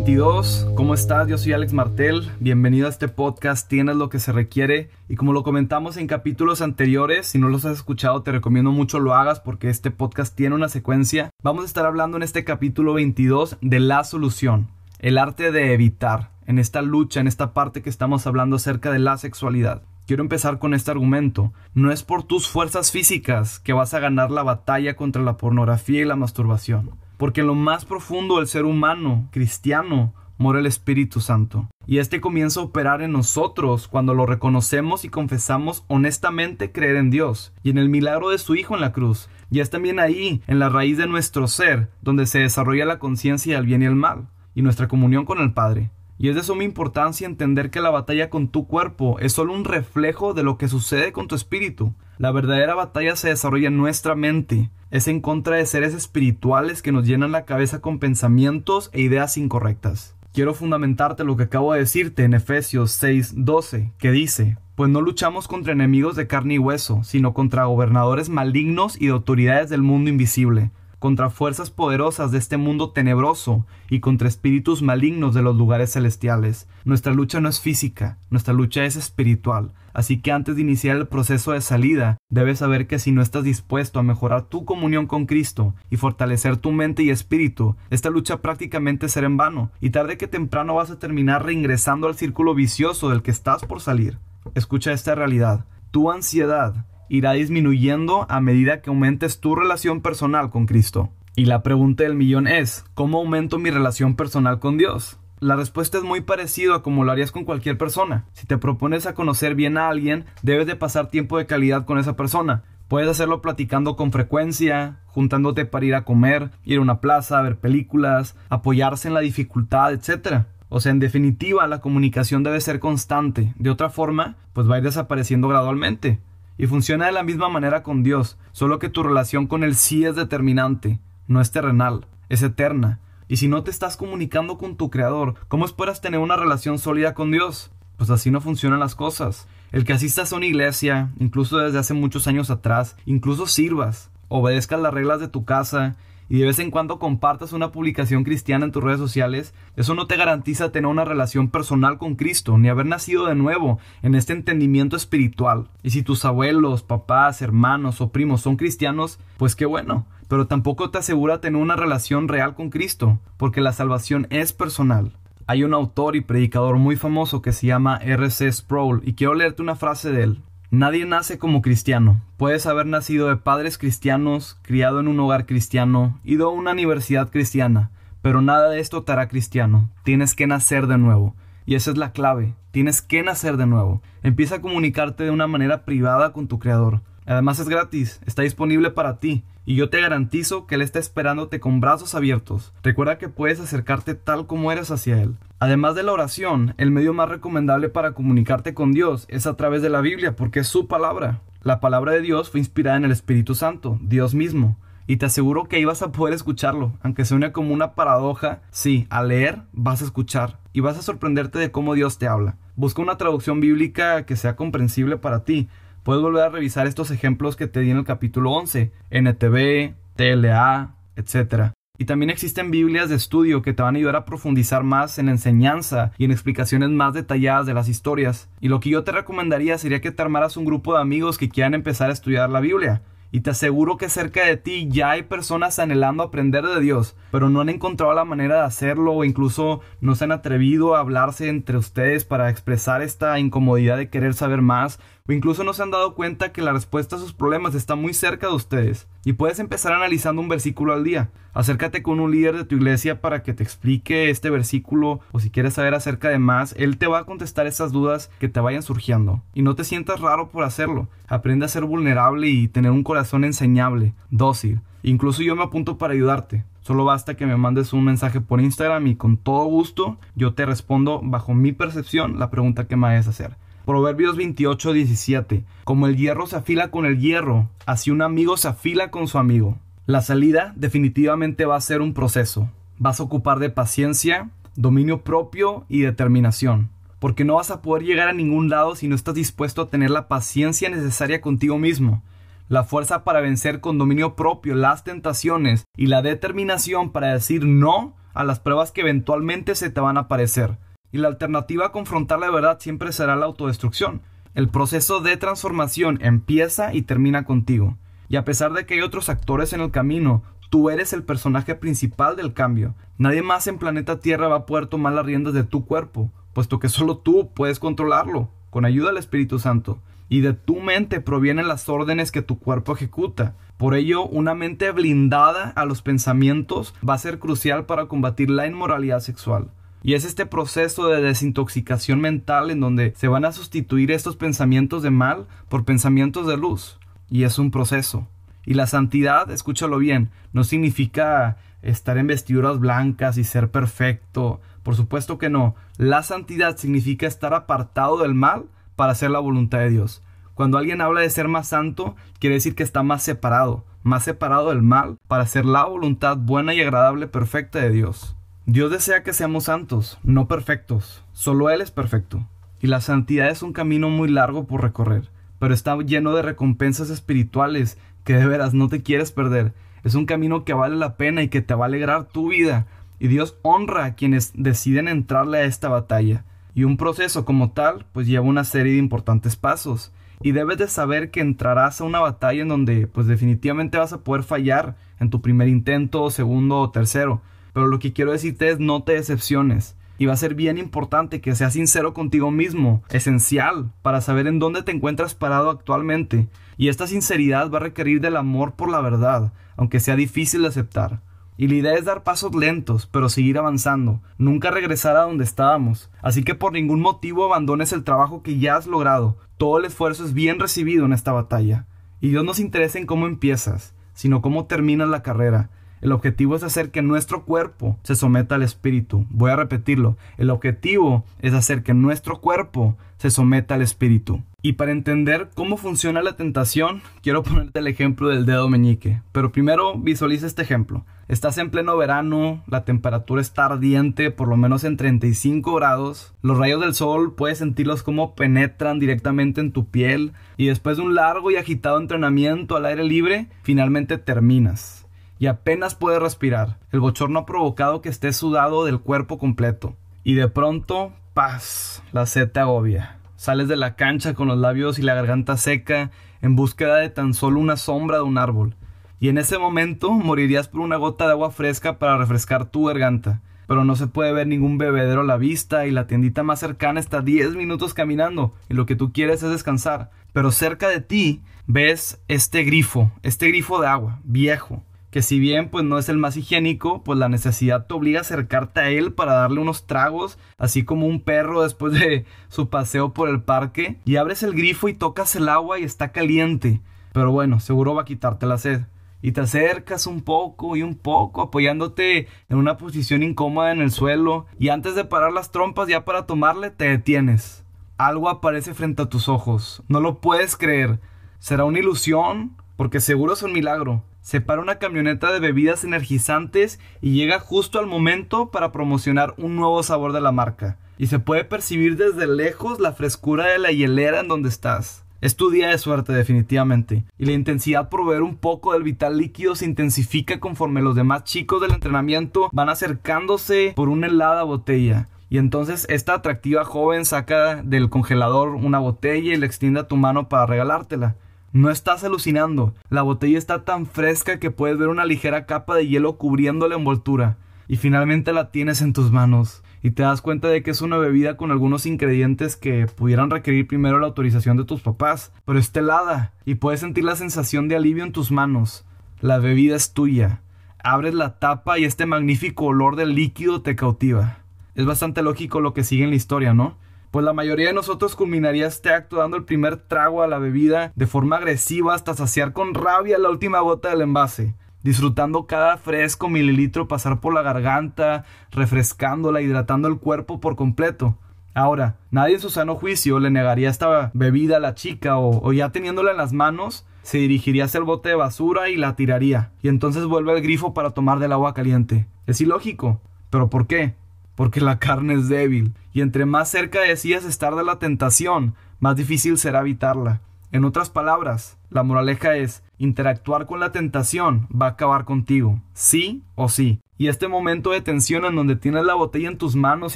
2022. ¿Cómo estás? Yo soy Alex Martel. Bienvenido a este podcast Tienes lo que se requiere. Y como lo comentamos en capítulos anteriores, si no los has escuchado, te recomiendo mucho lo hagas porque este podcast tiene una secuencia. Vamos a estar hablando en este capítulo 22 de la solución, el arte de evitar, en esta lucha, en esta parte que estamos hablando acerca de la sexualidad. Quiero empezar con este argumento. No es por tus fuerzas físicas que vas a ganar la batalla contra la pornografía y la masturbación porque en lo más profundo del ser humano cristiano mora el Espíritu Santo. Y este comienza a operar en nosotros cuando lo reconocemos y confesamos honestamente creer en Dios y en el milagro de su Hijo en la cruz. Y es también ahí, en la raíz de nuestro ser, donde se desarrolla la conciencia del bien y el mal, y nuestra comunión con el Padre. Y es de suma importancia entender que la batalla con tu cuerpo es solo un reflejo de lo que sucede con tu espíritu. La verdadera batalla se desarrolla en nuestra mente. Es en contra de seres espirituales que nos llenan la cabeza con pensamientos e ideas incorrectas. Quiero fundamentarte lo que acabo de decirte en Efesios 6:12, que dice, pues no luchamos contra enemigos de carne y hueso, sino contra gobernadores malignos y de autoridades del mundo invisible contra fuerzas poderosas de este mundo tenebroso y contra espíritus malignos de los lugares celestiales. Nuestra lucha no es física, nuestra lucha es espiritual. Así que antes de iniciar el proceso de salida, debes saber que si no estás dispuesto a mejorar tu comunión con Cristo y fortalecer tu mente y espíritu, esta lucha prácticamente será en vano, y tarde que temprano vas a terminar reingresando al círculo vicioso del que estás por salir. Escucha esta realidad. Tu ansiedad irá disminuyendo a medida que aumentes tu relación personal con Cristo. Y la pregunta del millón es, ¿cómo aumento mi relación personal con Dios? La respuesta es muy parecida a como lo harías con cualquier persona. Si te propones a conocer bien a alguien, debes de pasar tiempo de calidad con esa persona. Puedes hacerlo platicando con frecuencia, juntándote para ir a comer, ir a una plaza, ver películas, apoyarse en la dificultad, etc. O sea, en definitiva, la comunicación debe ser constante. De otra forma, pues va a ir desapareciendo gradualmente. Y funciona de la misma manera con Dios, solo que tu relación con Él sí es determinante, no es terrenal, es eterna. Y si no te estás comunicando con tu Creador, ¿cómo esperas tener una relación sólida con Dios? Pues así no funcionan las cosas. El que asistas a una iglesia, incluso desde hace muchos años atrás, incluso sirvas, obedezcas las reglas de tu casa y de vez en cuando compartas una publicación cristiana en tus redes sociales, eso no te garantiza tener una relación personal con Cristo, ni haber nacido de nuevo en este entendimiento espiritual. Y si tus abuelos, papás, hermanos o primos son cristianos, pues qué bueno, pero tampoco te asegura tener una relación real con Cristo, porque la salvación es personal. Hay un autor y predicador muy famoso que se llama R.C. Sproul y quiero leerte una frase de él. Nadie nace como cristiano. Puedes haber nacido de padres cristianos, criado en un hogar cristiano, ido a una universidad cristiana, pero nada de esto te hará cristiano. Tienes que nacer de nuevo. Y esa es la clave. Tienes que nacer de nuevo. Empieza a comunicarte de una manera privada con tu Creador. Además es gratis, está disponible para ti y yo te garantizo que Él está esperándote con brazos abiertos. Recuerda que puedes acercarte tal como eres hacia Él. Además de la oración, el medio más recomendable para comunicarte con Dios es a través de la Biblia, porque es su palabra. La palabra de Dios fue inspirada en el Espíritu Santo, Dios mismo. Y te aseguro que vas a poder escucharlo, aunque suene como una paradoja. Sí, al leer vas a escuchar y vas a sorprenderte de cómo Dios te habla. Busca una traducción bíblica que sea comprensible para ti Puedes volver a revisar estos ejemplos que te di en el capítulo 11, NTV, TLA, etc. Y también existen Biblias de estudio que te van a ayudar a profundizar más en enseñanza y en explicaciones más detalladas de las historias. Y lo que yo te recomendaría sería que te armaras un grupo de amigos que quieran empezar a estudiar la Biblia. Y te aseguro que cerca de ti ya hay personas anhelando aprender de Dios, pero no han encontrado la manera de hacerlo o incluso no se han atrevido a hablarse entre ustedes para expresar esta incomodidad de querer saber más o incluso no se han dado cuenta que la respuesta a sus problemas está muy cerca de ustedes. Y puedes empezar analizando un versículo al día. Acércate con un líder de tu iglesia para que te explique este versículo o si quieres saber acerca de más, él te va a contestar esas dudas que te vayan surgiendo. Y no te sientas raro por hacerlo. Aprende a ser vulnerable y tener un corazón enseñable, dócil. Incluso yo me apunto para ayudarte. Solo basta que me mandes un mensaje por Instagram y con todo gusto yo te respondo bajo mi percepción la pregunta que me vayas a hacer. Proverbios 28, 17. Como el hierro se afila con el hierro, así un amigo se afila con su amigo. La salida definitivamente va a ser un proceso. Vas a ocupar de paciencia, dominio propio y determinación. Porque no vas a poder llegar a ningún lado si no estás dispuesto a tener la paciencia necesaria contigo mismo. la fuerza para vencer con dominio propio las tentaciones y la determinación para decir no a las pruebas que eventualmente se te van a aparecer. Y la alternativa a confrontar la verdad siempre será la autodestrucción. El proceso de transformación empieza y termina contigo. Y a pesar de que hay otros actores en el camino, tú eres el personaje principal del cambio. Nadie más en planeta Tierra va a poder tomar las riendas de tu cuerpo, puesto que solo tú puedes controlarlo, con ayuda del Espíritu Santo. Y de tu mente provienen las órdenes que tu cuerpo ejecuta. Por ello, una mente blindada a los pensamientos va a ser crucial para combatir la inmoralidad sexual. Y es este proceso de desintoxicación mental en donde se van a sustituir estos pensamientos de mal por pensamientos de luz. Y es un proceso. Y la santidad, escúchalo bien, no significa estar en vestiduras blancas y ser perfecto. Por supuesto que no. La santidad significa estar apartado del mal para hacer la voluntad de Dios. Cuando alguien habla de ser más santo, quiere decir que está más separado, más separado del mal para hacer la voluntad buena y agradable perfecta de Dios. Dios desea que seamos santos, no perfectos. Solo Él es perfecto. Y la santidad es un camino muy largo por recorrer, pero está lleno de recompensas espirituales que de veras no te quieres perder. Es un camino que vale la pena y que te va a alegrar tu vida. Y Dios honra a quienes deciden entrarle a esta batalla. Y un proceso como tal, pues lleva una serie de importantes pasos. Y debes de saber que entrarás a una batalla en donde, pues definitivamente vas a poder fallar en tu primer intento, segundo o tercero pero lo que quiero decirte es no te decepciones. Y va a ser bien importante que seas sincero contigo mismo, esencial, para saber en dónde te encuentras parado actualmente. Y esta sinceridad va a requerir del amor por la verdad, aunque sea difícil de aceptar. Y la idea es dar pasos lentos, pero seguir avanzando, nunca regresar a donde estábamos. Así que por ningún motivo abandones el trabajo que ya has logrado. Todo el esfuerzo es bien recibido en esta batalla. Y Dios no se interesa en cómo empiezas, sino cómo terminas la carrera. El objetivo es hacer que nuestro cuerpo se someta al espíritu. Voy a repetirlo. El objetivo es hacer que nuestro cuerpo se someta al espíritu. Y para entender cómo funciona la tentación, quiero ponerte el ejemplo del dedo meñique. Pero primero visualiza este ejemplo. Estás en pleno verano, la temperatura está ardiente, por lo menos en 35 grados. Los rayos del sol puedes sentirlos como penetran directamente en tu piel. Y después de un largo y agitado entrenamiento al aire libre, finalmente terminas y apenas puede respirar. El bochorno ha provocado que esté sudado del cuerpo completo. Y de pronto, paz, la sed te agobia. Sales de la cancha con los labios y la garganta seca en búsqueda de tan solo una sombra de un árbol. Y en ese momento morirías por una gota de agua fresca para refrescar tu garganta. Pero no se puede ver ningún bebedero a la vista y la tiendita más cercana está 10 minutos caminando y lo que tú quieres es descansar. Pero cerca de ti ves este grifo, este grifo de agua, viejo, que si bien pues no es el más higiénico, pues la necesidad te obliga a acercarte a él para darle unos tragos, así como un perro después de su paseo por el parque, y abres el grifo y tocas el agua y está caliente, pero bueno, seguro va a quitarte la sed. Y te acercas un poco y un poco, apoyándote en una posición incómoda en el suelo, y antes de parar las trompas ya para tomarle, te detienes. Algo aparece frente a tus ojos, no lo puedes creer. ¿Será una ilusión? Porque seguro es un milagro se para una camioneta de bebidas energizantes y llega justo al momento para promocionar un nuevo sabor de la marca. Y se puede percibir desde lejos la frescura de la hielera en donde estás. Es tu día de suerte definitivamente. Y la intensidad por beber un poco del vital líquido se intensifica conforme los demás chicos del entrenamiento van acercándose por una helada botella. Y entonces esta atractiva joven saca del congelador una botella y le extiende a tu mano para regalártela. No estás alucinando. La botella está tan fresca que puedes ver una ligera capa de hielo cubriendo la envoltura. Y finalmente la tienes en tus manos. Y te das cuenta de que es una bebida con algunos ingredientes que pudieran requerir primero la autorización de tus papás. Pero está helada. Y puedes sentir la sensación de alivio en tus manos. La bebida es tuya. Abres la tapa y este magnífico olor del líquido te cautiva. Es bastante lógico lo que sigue en la historia, ¿no? Pues la mayoría de nosotros culminaría este acto dando el primer trago a la bebida de forma agresiva hasta saciar con rabia la última gota del envase, disfrutando cada fresco mililitro pasar por la garganta, refrescándola, hidratando el cuerpo por completo. Ahora, nadie en su sano juicio le negaría esta bebida a la chica o, o ya teniéndola en las manos, se dirigiría hacia el bote de basura y la tiraría, y entonces vuelve al grifo para tomar del agua caliente. Es ilógico. ¿Pero por qué? Porque la carne es débil, y entre más cerca decías estar de la tentación, más difícil será evitarla. En otras palabras, la moraleja es, interactuar con la tentación va a acabar contigo, sí o sí. Y este momento de tensión en donde tienes la botella en tus manos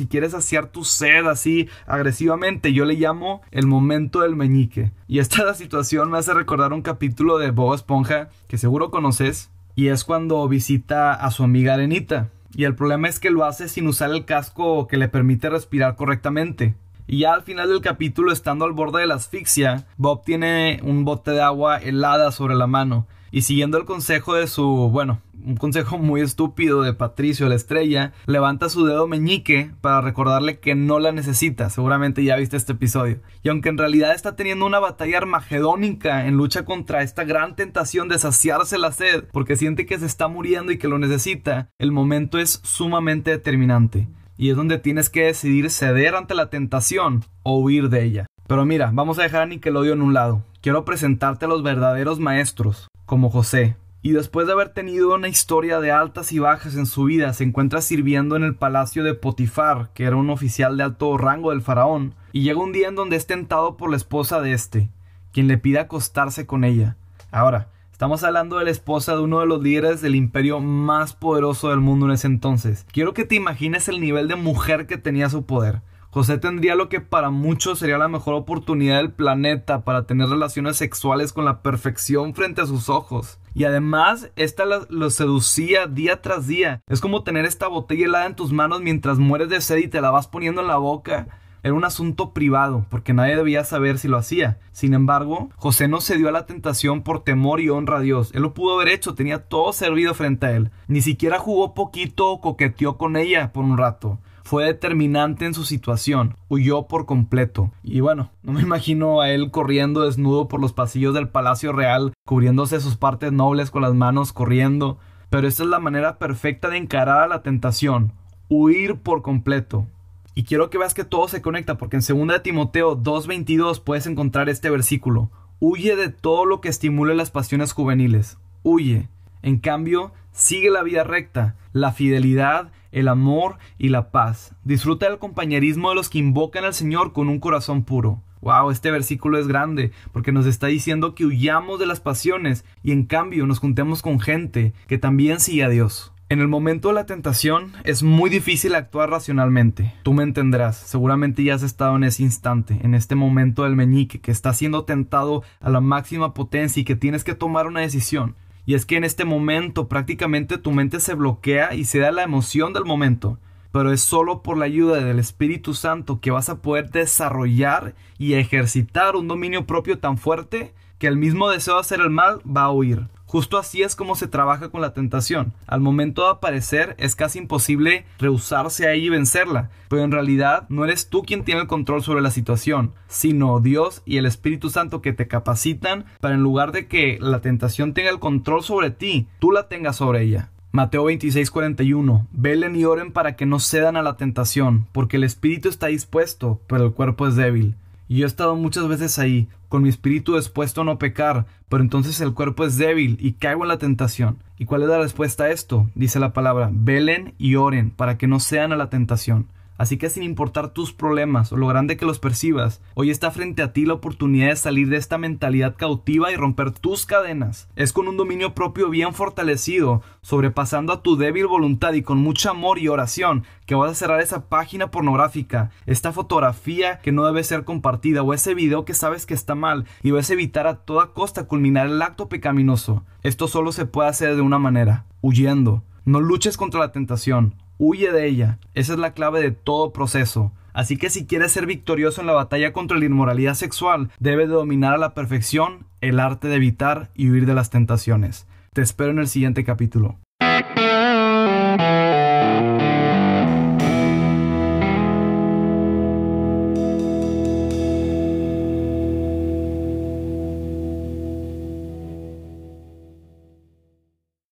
y quieres saciar tu sed así agresivamente, yo le llamo el momento del meñique. Y esta situación me hace recordar un capítulo de Bob Esponja que seguro conoces, y es cuando visita a su amiga Arenita. Y el problema es que lo hace sin usar el casco que le permite respirar correctamente. Y ya al final del capítulo, estando al borde de la asfixia, Bob tiene un bote de agua helada sobre la mano. Y siguiendo el consejo de su, bueno, un consejo muy estúpido de Patricio, la estrella, levanta su dedo meñique para recordarle que no la necesita. Seguramente ya viste este episodio. Y aunque en realidad está teniendo una batalla armagedónica en lucha contra esta gran tentación de saciarse la sed, porque siente que se está muriendo y que lo necesita, el momento es sumamente determinante y es donde tienes que decidir ceder ante la tentación o huir de ella. Pero mira, vamos a dejar a Nickelodeon en un lado. Quiero presentarte a los verdaderos maestros, como José. Y después de haber tenido una historia de altas y bajas en su vida, se encuentra sirviendo en el palacio de Potifar, que era un oficial de alto rango del faraón, y llega un día en donde es tentado por la esposa de este, quien le pide acostarse con ella. Ahora, Estamos hablando de la esposa de uno de los líderes del imperio más poderoso del mundo en ese entonces. Quiero que te imagines el nivel de mujer que tenía su poder. José tendría lo que para muchos sería la mejor oportunidad del planeta para tener relaciones sexuales con la perfección frente a sus ojos. Y además, esta lo, seducía día tras día. Es como tener esta botella helada en tus manos mientras mueres de sed y te la vas poniendo en la boca era un asunto privado, porque nadie debía saber si lo hacía. Sin embargo, José no cedió a la tentación por temor y honra a Dios. Él lo pudo haber hecho, tenía todo servido frente a él. Ni siquiera jugó poquito o coqueteó con ella por un rato fue determinante en su situación, huyó por completo. Y bueno, no me imagino a él corriendo desnudo por los pasillos del Palacio Real, cubriéndose sus partes nobles con las manos corriendo, pero esta es la manera perfecta de encarar a la tentación, huir por completo. Y quiero que veas que todo se conecta porque en 2 Timoteo 2.22 puedes encontrar este versículo. Huye de todo lo que estimule las pasiones juveniles. Huye. En cambio, sigue la vida recta, la fidelidad, el amor y la paz. Disfruta del compañerismo de los que invocan al Señor con un corazón puro. Wow, este versículo es grande porque nos está diciendo que huyamos de las pasiones y en cambio nos juntemos con gente que también sigue a Dios. En el momento de la tentación es muy difícil actuar racionalmente. Tú me entenderás, seguramente ya has estado en ese instante, en este momento del meñique, que está siendo tentado a la máxima potencia y que tienes que tomar una decisión. Y es que en este momento prácticamente tu mente se bloquea y se da la emoción del momento. Pero es solo por la ayuda del Espíritu Santo que vas a poder desarrollar y ejercitar un dominio propio tan fuerte que el mismo deseo de hacer el mal va a huir. Justo así es como se trabaja con la tentación. Al momento de aparecer es casi imposible rehusarse a ella y vencerla, pero en realidad no eres tú quien tiene el control sobre la situación, sino Dios y el Espíritu Santo que te capacitan para en lugar de que la tentación tenga el control sobre ti, tú la tengas sobre ella. Mateo 26:41 Velen y oren para que no cedan a la tentación, porque el espíritu está dispuesto, pero el cuerpo es débil. Y yo he estado muchas veces ahí, con mi espíritu dispuesto a no pecar, pero entonces el cuerpo es débil y caigo en la tentación. ¿Y cuál es la respuesta a esto? Dice la palabra, velen y oren para que no sean a la tentación. Así que sin importar tus problemas o lo grande que los percibas, hoy está frente a ti la oportunidad de salir de esta mentalidad cautiva y romper tus cadenas. Es con un dominio propio bien fortalecido, sobrepasando a tu débil voluntad y con mucho amor y oración, que vas a cerrar esa página pornográfica, esta fotografía que no debe ser compartida o ese video que sabes que está mal y vas a evitar a toda costa culminar el acto pecaminoso. Esto solo se puede hacer de una manera, huyendo. No luches contra la tentación, Huye de ella. Esa es la clave de todo proceso. Así que si quieres ser victorioso en la batalla contra la inmoralidad sexual, debes de dominar a la perfección el arte de evitar y huir de las tentaciones. Te espero en el siguiente capítulo.